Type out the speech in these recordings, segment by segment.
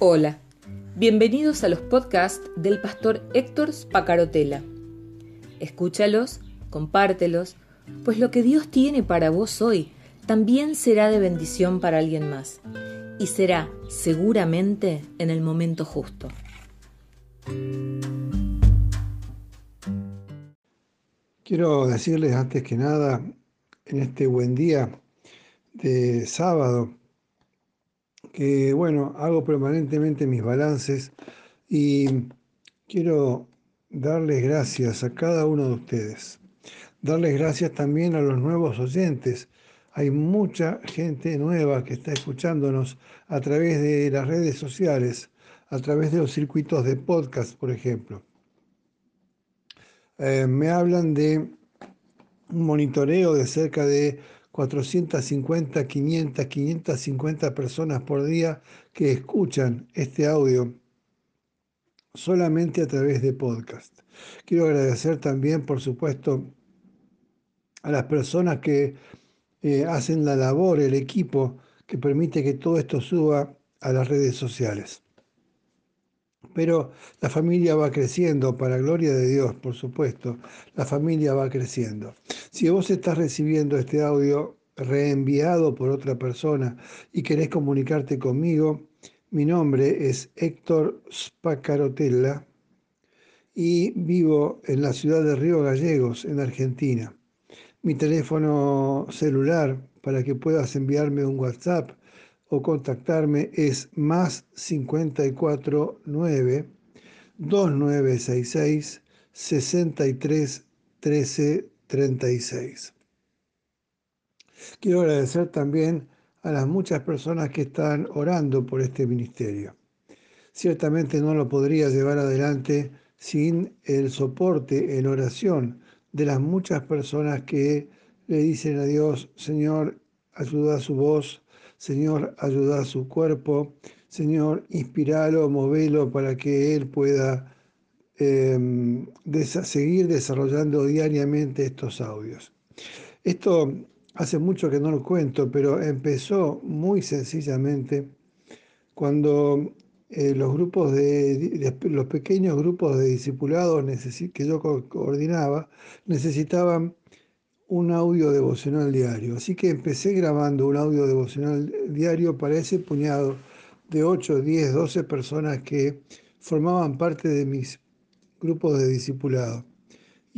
Hola, bienvenidos a los podcasts del pastor Héctor Spacarotela. Escúchalos, compártelos, pues lo que Dios tiene para vos hoy también será de bendición para alguien más y será seguramente en el momento justo. Quiero decirles antes que nada, en este buen día de sábado, que bueno, hago permanentemente mis balances y quiero darles gracias a cada uno de ustedes. Darles gracias también a los nuevos oyentes. Hay mucha gente nueva que está escuchándonos a través de las redes sociales, a través de los circuitos de podcast, por ejemplo. Eh, me hablan de un monitoreo de cerca de 450, 500, 550 personas por día que escuchan este audio solamente a través de podcast. Quiero agradecer también, por supuesto, a las personas que eh, hacen la labor, el equipo que permite que todo esto suba a las redes sociales. Pero la familia va creciendo, para gloria de Dios, por supuesto, la familia va creciendo. Si vos estás recibiendo este audio reenviado por otra persona y querés comunicarte conmigo, mi nombre es Héctor Spacarotella y vivo en la ciudad de Río Gallegos, en Argentina. Mi teléfono celular para que puedas enviarme un WhatsApp o contactarme es más 549 2966 63 13 36. Quiero agradecer también a las muchas personas que están orando por este ministerio. Ciertamente no lo podría llevar adelante sin el soporte en oración de las muchas personas que le dicen a Dios, Señor, ayuda a su voz, Señor, ayuda a su cuerpo, Señor, inspiralo, movelo para que Él pueda em, seguir desarrollando diariamente estos audios. Esto hace mucho que no lo cuento, pero empezó muy sencillamente cuando eh, los grupos de, los pequeños grupos de discipulados que yo coordinaba necesitaban un audio devocional diario. Así que empecé grabando un audio devocional diario para ese puñado de 8, 10, 12 personas que formaban parte de mis grupos de discipulado.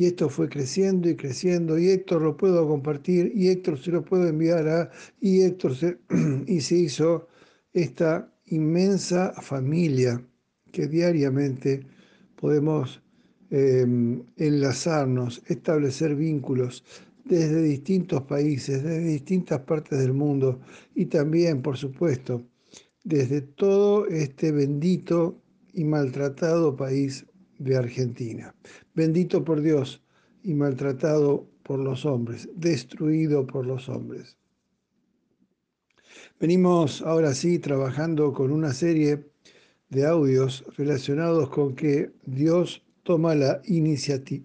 Y esto fue creciendo y creciendo, y Héctor lo puedo compartir, y Héctor se lo puedo enviar a, y Héctor se, y se hizo esta inmensa familia que diariamente podemos em, enlazarnos, establecer vínculos desde distintos países, desde distintas partes del mundo y también, por supuesto, desde todo este bendito y maltratado país de Argentina. Bendito por Dios y maltratado por los hombres, destruido por los hombres. Venimos ahora sí trabajando con una serie de audios relacionados con que Dios toma la, iniciativa.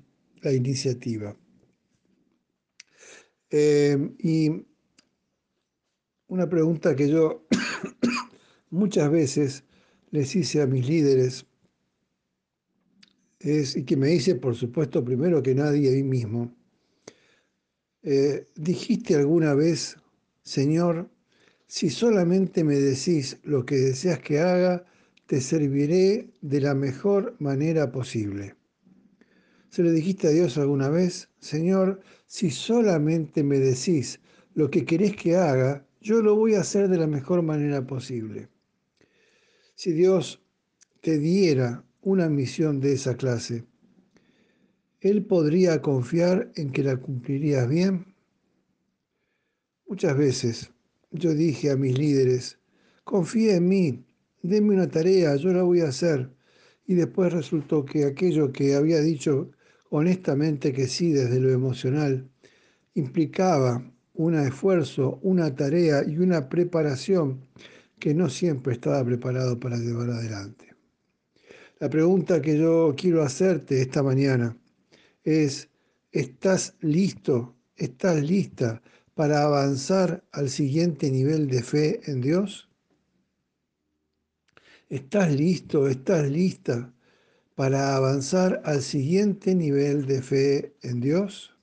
Eh, y una pregunta que yo muchas veces les hice a mis líderes es, y que me hice, por supuesto, primero que nadie ahí mismo. Eh, ¿Dijiste alguna vez, Señor, si solamente me decís lo que deseas que haga, te serviré de la mejor manera posible? ¿Se lo dijiste a Dios alguna vez? Señor, si solamente me decís lo que querés que haga, yo lo voy a hacer de la mejor manera posible. Si Dios te diera una misión de esa clase, ¿Él podría confiar en que la cumplirías bien? Muchas veces yo dije a mis líderes, confía en mí, denme una tarea, yo la voy a hacer. Y después resultó que aquello que había dicho honestamente que sí desde lo emocional, implicaba un esfuerzo, una tarea y una preparación que no siempre estaba preparado para llevar adelante. La pregunta que yo quiero hacerte esta mañana es, ¿estás listo? ¿Estás lista para avanzar al siguiente nivel de fe en Dios? ¿Estás listo? ¿Estás lista para avanzar al siguiente nivel de fe en Dios?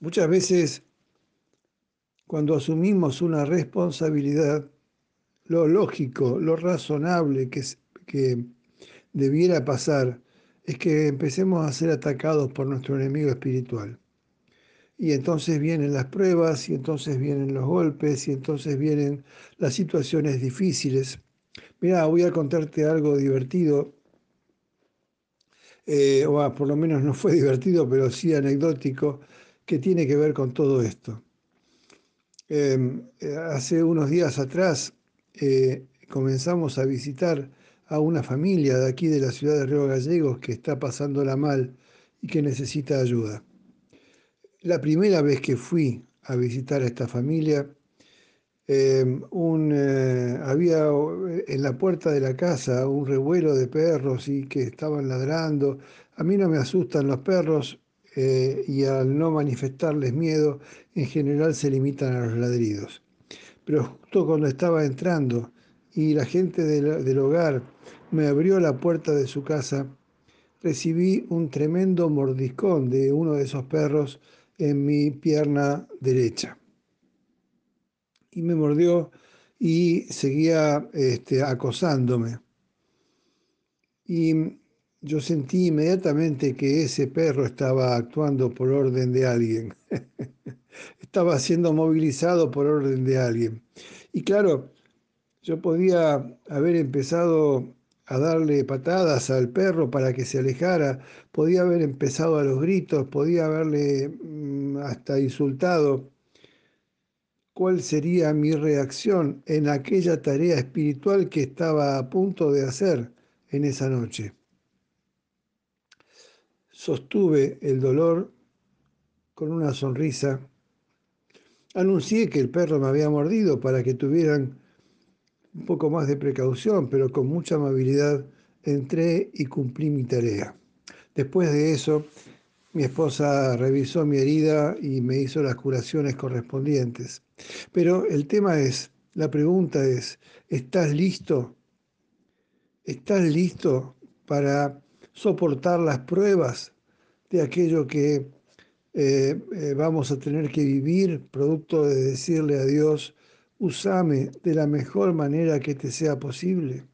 Muchas veces, cuando asumimos una responsabilidad, lo lógico, lo razonable que, que debiera pasar es que empecemos a ser atacados por nuestro enemigo espiritual. Y entonces vienen las pruebas, y entonces vienen los golpes, y entonces vienen las situaciones difíciles. Mira, voy a contarte algo divertido, eh, o por lo menos no fue divertido, pero sí anecdótico, que tiene que ver con todo esto. Em, eh, hace unos días atrás eh, comenzamos a visitar a una familia de aquí de la ciudad de Río Gallegos que está pasándola mal y que necesita ayuda. La primera vez que fui a visitar a esta familia, em, eh, había en la puerta de la casa un revuelo de perros y que estaban ladrando. A mí no me asustan los perros eh, y al no manifestarles miedo, en general se limitan a los ladridos. Pero justo cuando estaba entrando y la gente del, hogar me abrió la puerta de su casa, recibí un tremendo mordiscón de uno de esos perros en mi pierna derecha. Y me mordió y seguía este, acosándome. Y yo sentí inmediatamente que ese perro estaba actuando por orden de alguien. estaba siendo movilizado por orden de alguien. Y claro, yo podía haber empezado a darle patadas al perro para que se alejara, podía haber empezado a los gritos, podía haberle mm, hasta insultado. ¿Cuál sería mi reacción en aquella tarea espiritual que estaba a punto de hacer en esa noche? Sostuve el dolor con una sonrisa. Anuncié que el perro me había mordido para que tuvieran un poco más de precaución, pero con mucha amabilidad entré y cumplí mi tarea. Después de eso, mi esposa revisó mi herida y me hizo las curaciones correspondientes. Pero el tema es, la pregunta es, ¿estás listo? ¿Estás listo para soportar las pruebas de aquello que eh, eh, vamos a tener que vivir, producto de decirle a Dios, Usame de la mejor manera que te sea posible.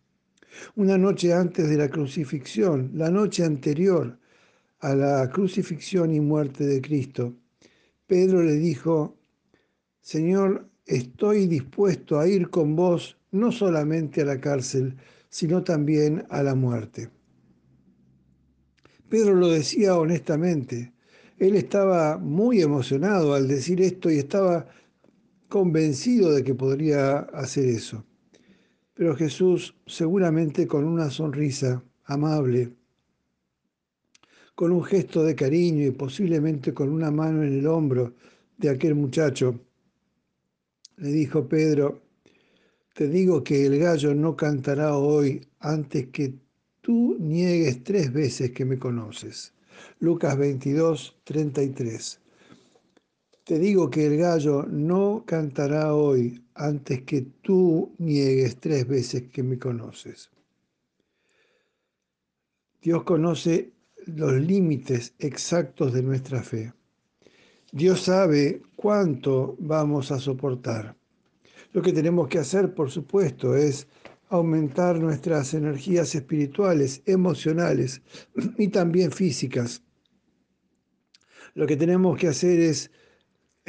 Una noche antes de la crucifixión, la noche anterior a la crucifixión y muerte de Cristo, Pedro le dijo, Señor, estoy dispuesto a ir con vos no solamente a la cárcel, sino también a la muerte. Pedro lo decía honestamente. Él estaba muy emocionado al decir esto y estaba convencido de que podría hacer eso. Pero Jesús, seguramente con una sonrisa amable, con un gesto de cariño y posiblemente con una mano en el hombro de aquel muchacho, le dijo Pedro, te digo que el gallo no cantará hoy antes que tú niegues tres veces que me conoces. Lucas 22, 33. Te digo que el gallo no cantará hoy antes que tú niegues tres veces que me conoces. Dios conoce los límites exactos de nuestra fe. Dios sabe cuánto vamos a soportar. Lo que tenemos que hacer, por supuesto, es aumentar nuestras energías espirituales, emocionales y también físicas. Lo que tenemos que hacer es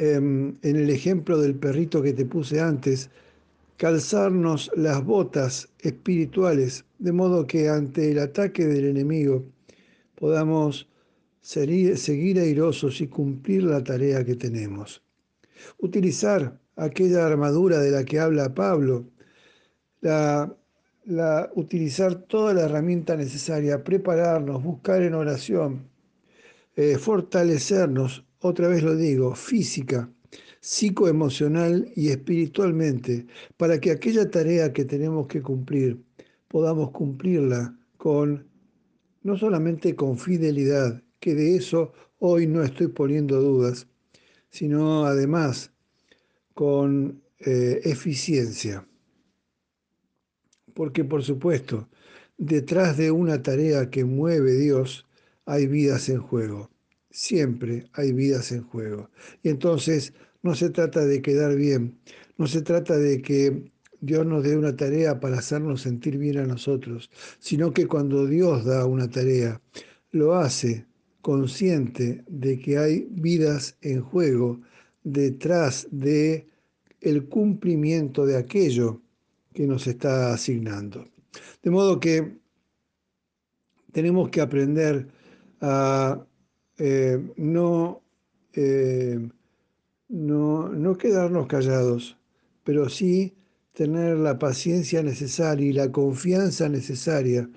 en el ejemplo del perrito que te puse antes, calzarnos las botas espirituales, de modo que ante el ataque del enemigo podamos seguir, seguir airosos y cumplir la tarea que tenemos. Utilizar aquella armadura de la que habla Pablo, la, utilizar toda la herramienta necesaria, prepararnos, buscar en oración, eh, fortalecernos otra vez lo digo, física, psicoemocional y espiritualmente, para que aquella tarea que tenemos que cumplir podamos cumplirla con, no solamente con fidelidad, que de eso hoy no estoy poniendo dudas, sino además con eh, eficiencia. porque por supuesto, detrás de una tarea que mueve Dios hay vidas en juego. Siempre hay vidas en juego. Y entonces no se trata de quedar bien, no se trata de que Dios nos dé una tarea para hacernos sentir bien a nosotros, sino que cuando Dios da una tarea, lo hace consciente de que hay vidas en juego detrás de el cumplimiento de aquello que nos está asignando. De modo que tenemos que aprender a eh, no, eh, no, no quedarnos callados, pero sí tener la paciencia necesaria y la confianza necesaria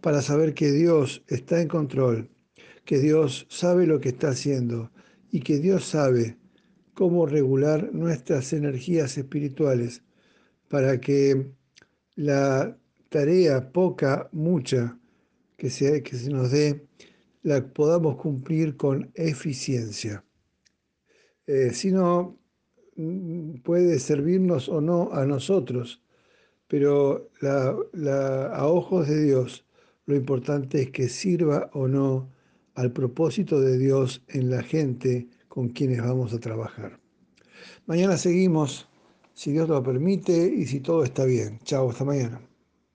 para saber que Dios está en control, que Dios sabe lo que está haciendo y que Dios sabe cómo regular nuestras energías espirituales para que la tarea poca, mucha que que se nos dé, la podamos cumplir con eficiencia. Eh, si no, mm, puede servirnos o no a nosotros, pero a ojos de Dios lo importante es que sirva o no al propósito de Dios en la gente con quienes vamos a trabajar. Mañana seguimos, si Dios lo permite y si todo está bien. Chao, hasta mañana.